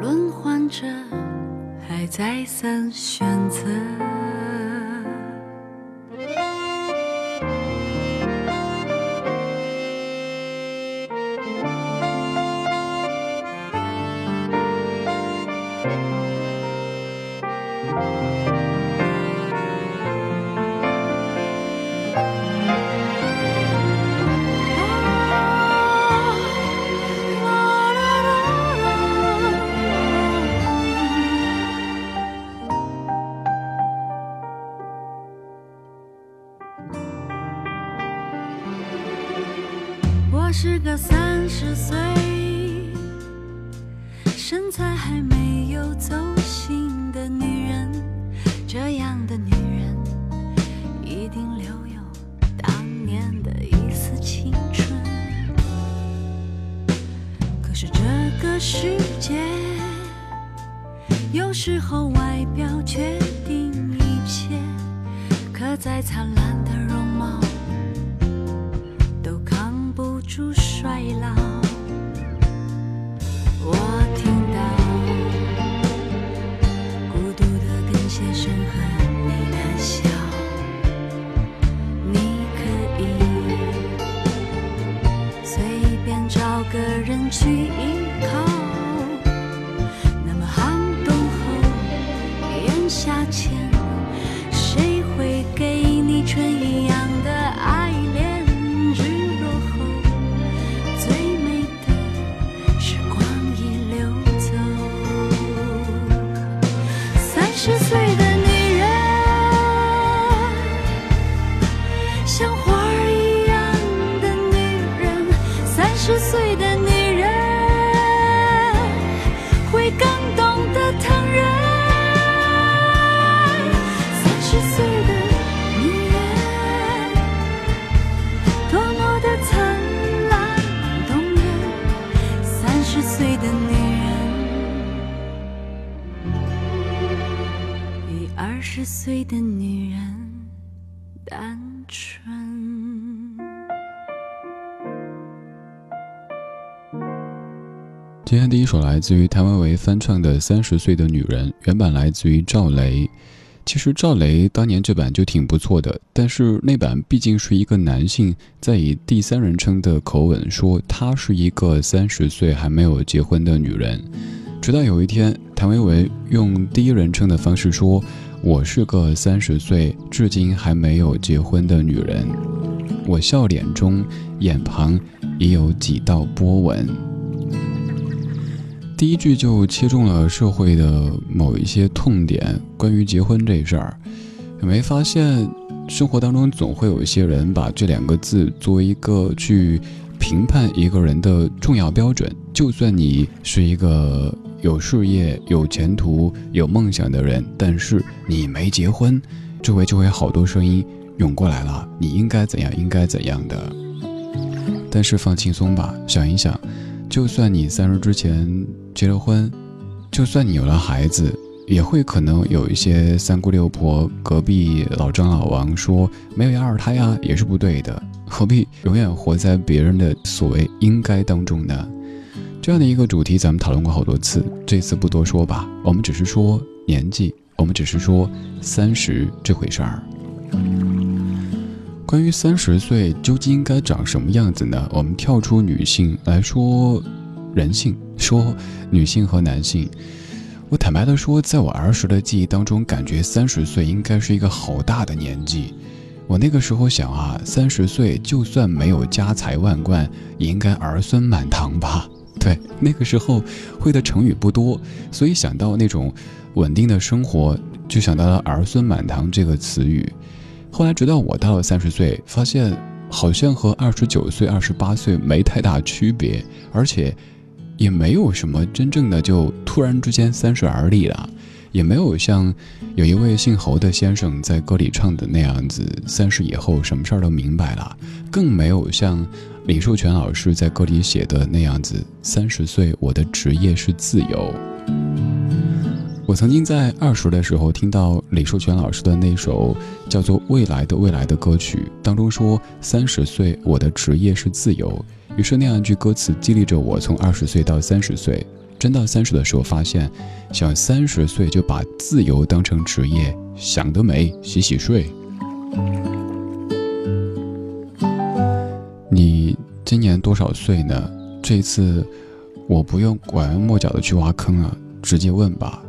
轮换着，还再三选择。出衰老，的女人会更懂得疼人。三十岁的女人，多么的灿烂动人。三十岁的女人。二十岁的女人，今天第一首来自于谭维维翻唱的《三十岁的女人》，原版来自于赵雷。其实赵雷当年这版就挺不错的，但是那版毕竟是一个男性在以第三人称的口吻说她是一个三十岁还没有结婚的女人。直到有一天，谭维维用第一人称的方式说。我是个三十岁至今还没有结婚的女人，我笑脸中眼旁已有几道波纹。第一句就切中了社会的某一些痛点，关于结婚这事儿，有没发现生活当中总会有一些人把这两个字作为一个去评判一个人的重要标准？就算你是一个有事业、有前途、有梦想的人，但是你没结婚，周围就会好多声音涌过来了，你应该怎样，应该怎样的。但是放轻松吧，想一想。就算你三十之前结了婚，就算你有了孩子，也会可能有一些三姑六婆、隔壁老张老王说没有要二胎啊，也是不对的。何必永远活在别人的所谓应该当中呢？这样的一个主题，咱们讨论过好多次，这次不多说吧。我们只是说年纪，我们只是说三十这回事儿。关于三十岁究竟应该长什么样子呢？我们跳出女性来说，人性，说女性和男性。我坦白的说，在我儿时的记忆当中，感觉三十岁应该是一个好大的年纪。我那个时候想啊，三十岁就算没有家财万贯，也应该儿孙满堂吧？对，那个时候会的成语不多，所以想到那种稳定的生活，就想到了儿孙满堂这个词语。后来，直到我到了三十岁，发现好像和二十九岁、二十八岁没太大区别，而且也没有什么真正的就突然之间三十而立了，也没有像有一位姓侯的先生在歌里唱的那样子，三十以后什么事儿都明白了，更没有像李寿全老师在歌里写的那样子，三十岁我的职业是自由。我曾经在二十的时候听到李寿全老师的那首叫做《未来的未来》的歌曲，当中说三十岁我的职业是自由，于是那样一句歌词激励着我从二十岁到三十岁，真到三十的时候发现，想三十岁就把自由当成职业，想得美，洗洗睡。你今年多少岁呢？这次我不用拐弯抹角的去挖坑啊，直接问吧。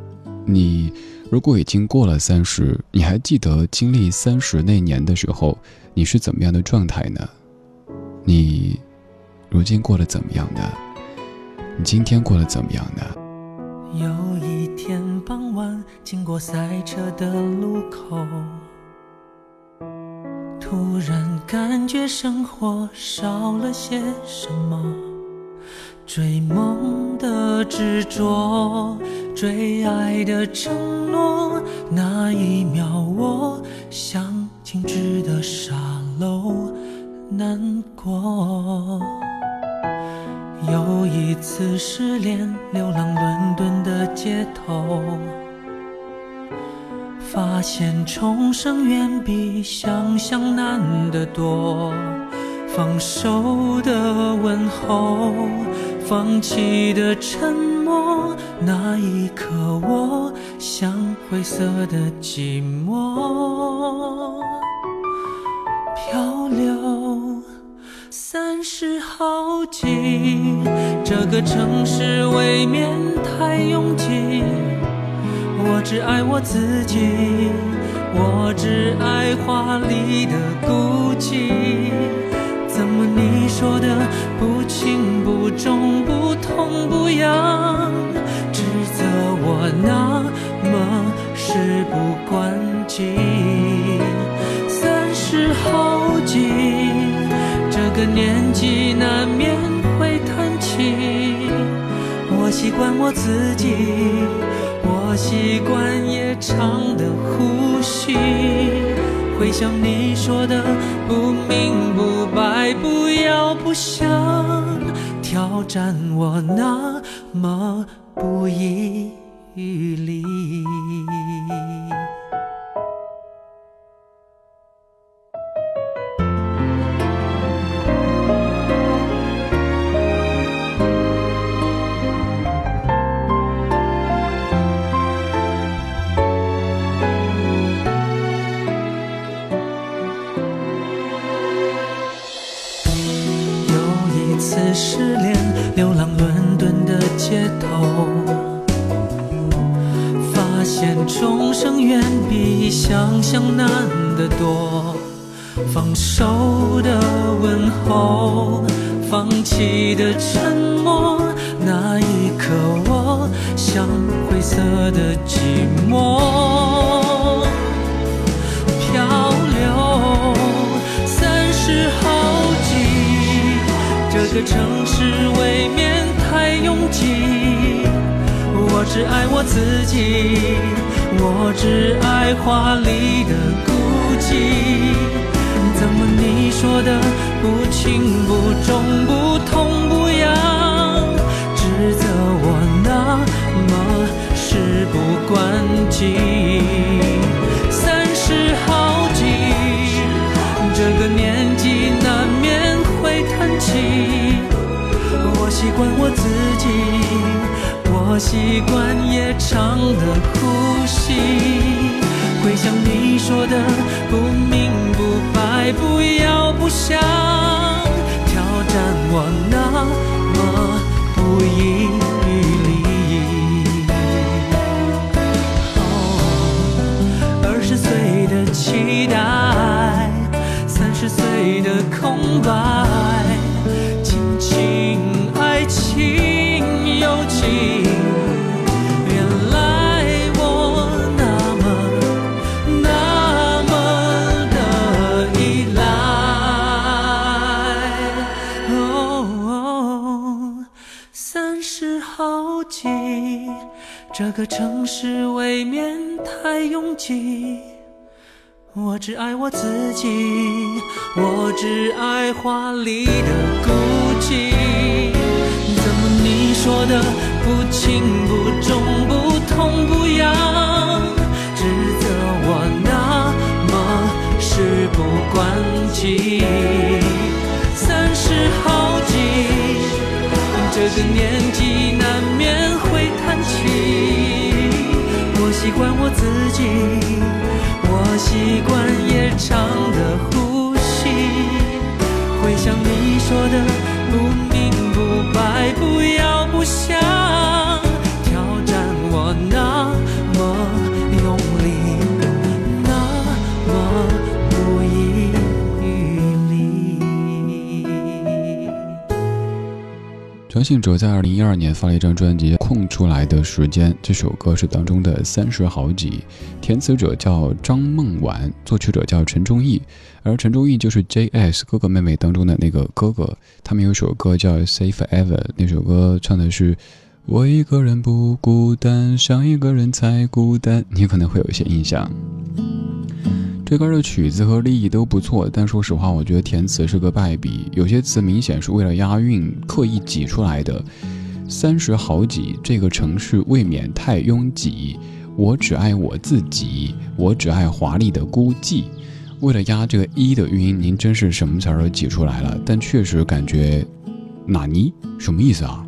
你如果已经过了三十，你还记得经历三十那年的时候，你是怎么样的状态呢？你如今过得怎么样呢？你今天过得怎么样呢？有一天傍晚，经过赛车的路口，突然感觉生活少了些什么。追梦的执着，追爱的承诺，那一秒我像静止的沙漏，难过。又一次失恋，流浪伦敦的街头，发现重生远比想象难得多。放手的问候。放弃的沉默，那一刻我像灰色的寂寞三十好几，这个城市未免太拥挤。我只爱我自己，我只爱华丽的孤寂。怎么你说的不轻不重不痛不痒，指责我那么事不关己？三十好，个年纪难免会叹气。我习惯我自己，我习惯夜长的呼吸。回想你说的不明不白，不要不想挑战我那么不遗余力次失恋，流浪伦敦的街头，发现众生远比想象难得多。放手的问候，放弃的沉默，那一刻我像灰色的寂寞。这个城市未免太拥挤。我只爱我自己，我只爱华丽的孤寂。怎么你说的不轻不重不痛不痒，指责我那么事不关己？习惯夜长的呼吸，回想你说的不明不白，不要不想，挑战我那么不遗余力。哦，二十岁的期待，三十岁的空白，亲情爱情友情。这个城市未免太拥挤，我只爱我自己，我只爱华丽的孤寂。怎么你说的不轻不重不痛不痒，指责我那么事不关己。三十好几，这个年纪难免会叹气。我习惯我自己，我习惯夜长的呼吸。回想你说的不明不白，不要不想。张信哲在二零一二年发了一张专辑《空出来的时间》，这首歌是当中的三十好几，填词者叫张梦婉，作曲者叫陈忠义，而陈忠义就是 J.S 哥哥妹妹当中的那个哥哥。他们有首歌叫《Say Forever》，那首歌唱的是“我一个人不孤单，想一个人才孤单”，你可能会有一些印象。这歌的曲子和立意都不错，但说实话，我觉得填词是个败笔，有些词明显是为了押韵刻意挤出来的。三十好几，这个城市未免太拥挤。我只爱我自己，我只爱华丽的孤寂。为了押这个一的韵，您真是什么词儿都挤出来了，但确实感觉，纳尼？什么意思啊？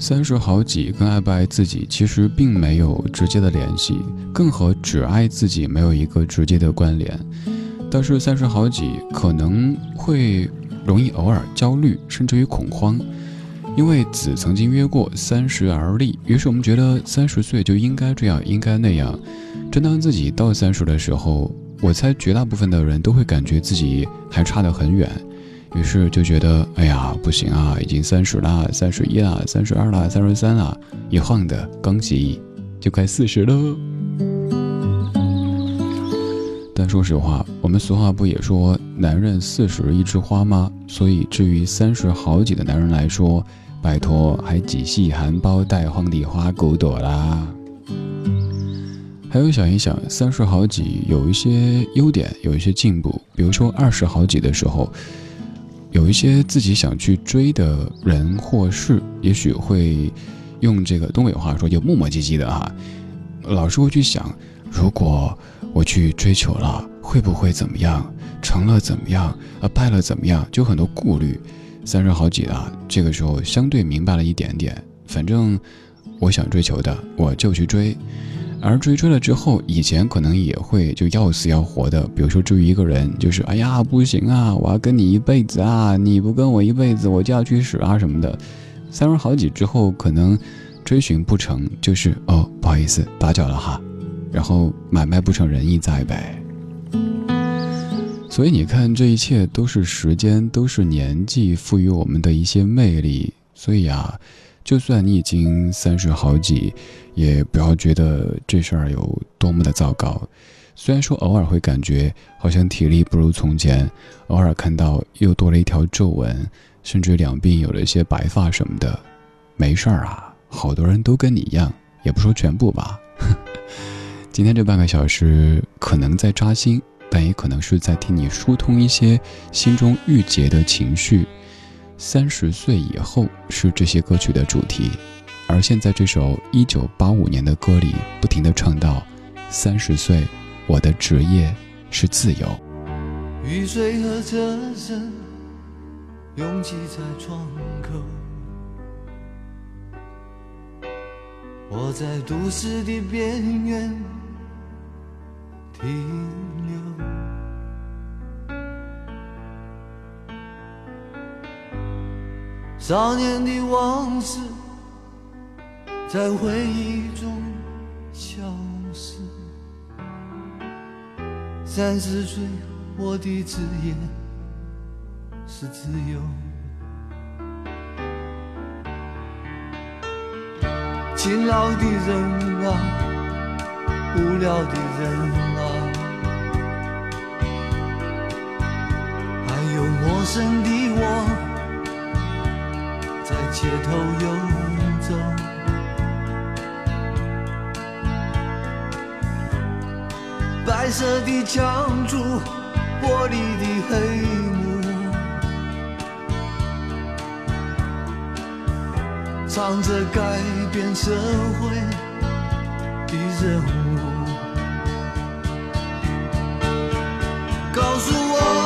三十好几跟爱不爱自己其实并没有直接的联系，更和只爱自己没有一个直接的关联。但是三十好几可能会容易偶尔焦虑，甚至于恐慌，因为子曾经约过三十而立，于是我们觉得三十岁就应该这样，应该那样。正当自己到三十的时候，我猜绝大部分的人都会感觉自己还差得很远。于是就觉得，哎呀，不行啊，已经三十了，三十一了，三十二了，三十三了，一晃的，刚起，就快四十了。但说实话，我们俗话不也说“男人四十一枝花”吗？所以，至于三十好几的男人来说，拜托，还几细含苞待放的花骨朵啦。还有想一想，三十好几有一些优点，有一些进步，比如说二十好几的时候。有一些自己想去追的人或事，也许会用这个东北话说，就磨磨唧唧的哈，老是会去想，如果我去追求了，会不会怎么样？成了怎么样？啊，败了怎么样？就很多顾虑。三十好几了，这个时候相对明白了一点点，反正我想追求的，我就去追。而追追了之后，以前可能也会就要死要活的，比如说追一个人，就是哎呀不行啊，我要跟你一辈子啊，你不跟我一辈子，我就要去死啊什么的。三十好几之后，可能追寻不成，就是哦不好意思打搅了哈，然后买卖不成仁义在呗。所以你看，这一切都是时间，都是年纪赋予我们的一些魅力。所以啊，就算你已经三十好几，也不要觉得这事儿有多么的糟糕。虽然说偶尔会感觉好像体力不如从前，偶尔看到又多了一条皱纹，甚至两鬓有了一些白发什么的，没事儿啊，好多人都跟你一样，也不说全部吧。今天这半个小时可能在扎心，但也可能是在替你疏通一些心中郁结的情绪。三十岁以后是这些歌曲的主题，而现在这首一九八五年的歌里不停的唱到：三十岁。我的职业是自由。雨水和车声拥挤在窗口，我在都市的边缘停留。少年的往事在回忆中消失。三十岁，我的职业是自由。勤劳的人啊，无聊的人啊，还有陌生的我，在街头游走。白色的墙柱，玻璃的黑幕，唱着改变社会的任务，告诉我。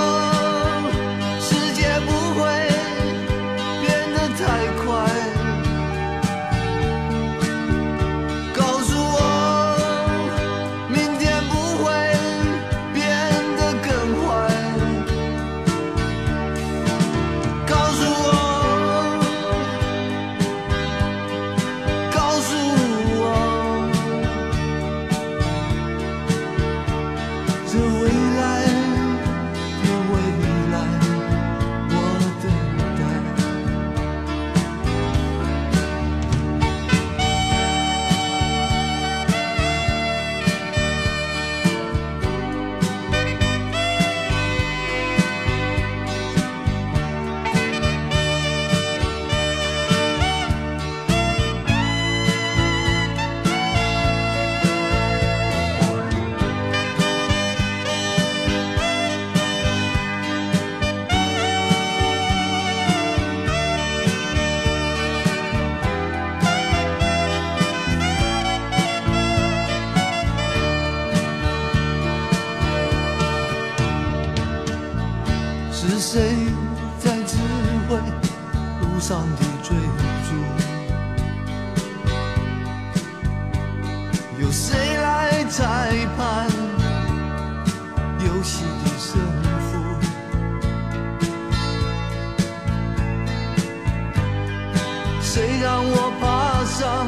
上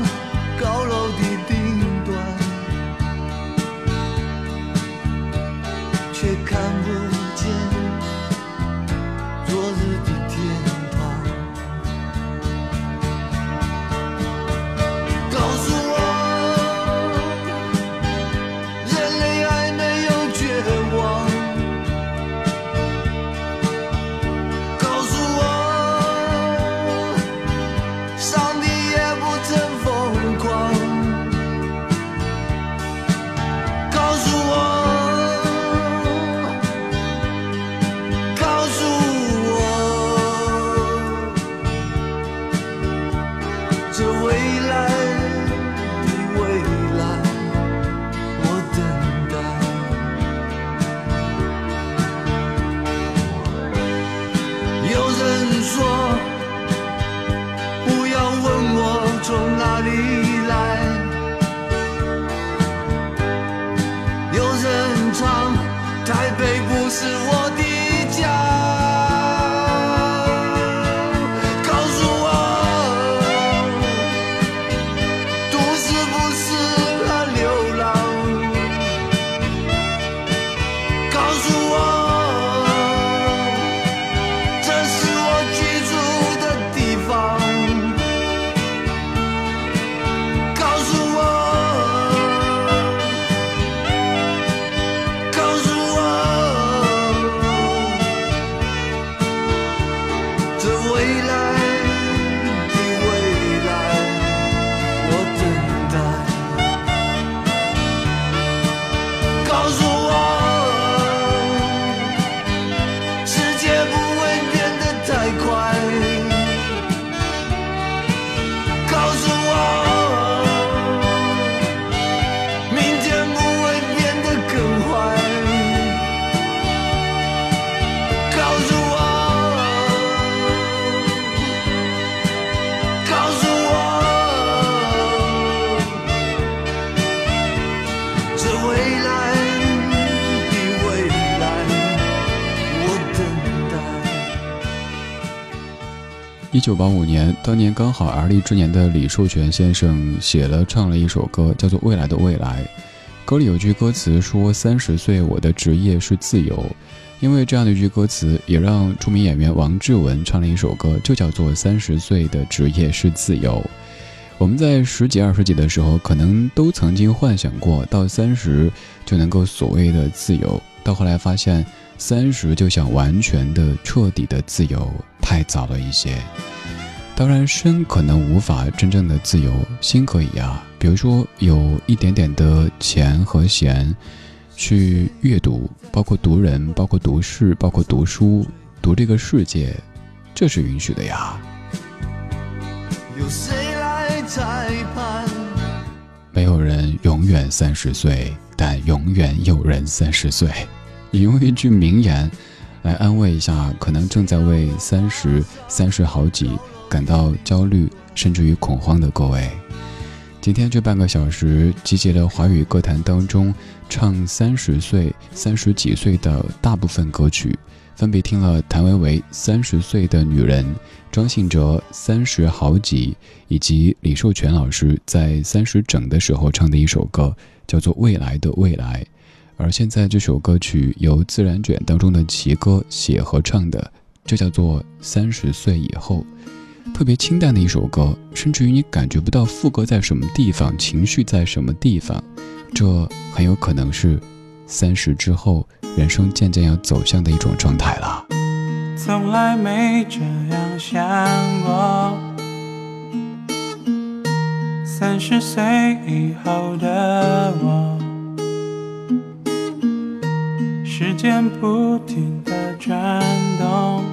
高楼的一九八五年，当年刚好而立之年的李寿全先生写了唱了一首歌，叫做《未来的未来》。歌里有句歌词说：“三十岁，我的职业是自由。”因为这样的一句歌词，也让著名演员王志文唱了一首歌，就叫做《三十岁的职业是自由》。我们在十几二十几的时候，可能都曾经幻想过到三十就能够所谓的自由，到后来发现。三十就想完全的、彻底的自由，太早了一些。当然，身可能无法真正的自由，心可以啊。比如说，有一点点的钱和闲，去阅读，包括读人，包括读事，包括读书，读这个世界，这是允许的呀。有谁来裁判？没有人永远三十岁，但永远有人三十岁。引用一句名言，来安慰一下可能正在为三十三十好几感到焦虑甚至于恐慌的各位。今天这半个小时集结了华语歌坛当中唱三十岁、三十几岁的大部分歌曲，分别听了谭维维《三十岁的女人》，张信哲《三十好几》，以及李寿全老师在三十整的时候唱的一首歌，叫做《未来的未来》。而现在这首歌曲由自然卷当中的齐哥写和唱的，就叫做《三十岁以后》，特别清淡的一首歌，甚至于你感觉不到副歌在什么地方，情绪在什么地方，这很有可能是三十之后人生渐渐要走向的一种状态了。从来没这样想过，三十岁以后的我。时间不停的转动，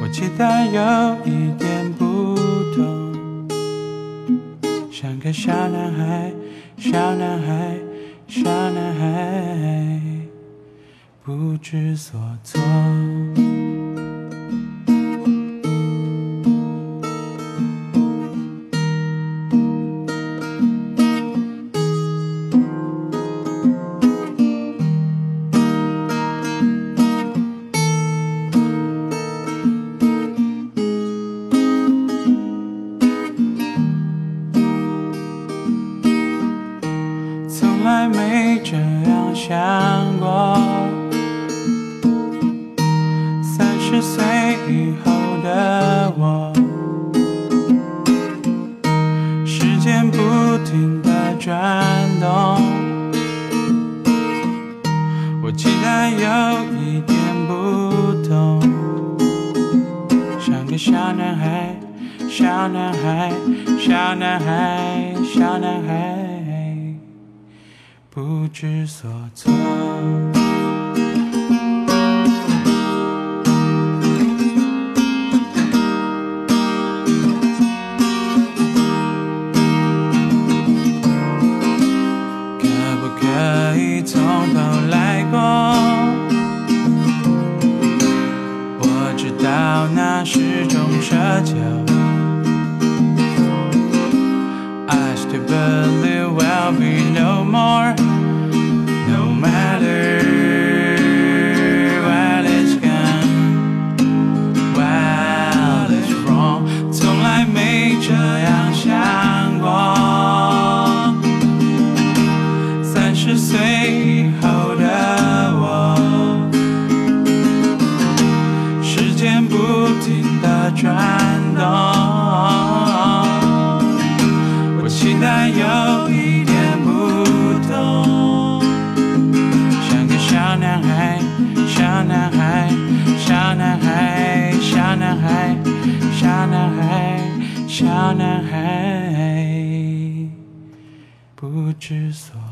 我期待有一点不同，像个小男孩，小男孩，小男孩，不知所措。转动，我期待有一点不同，像个小男孩，小男孩，小男孩，小男孩，小男孩，小男孩。不知所。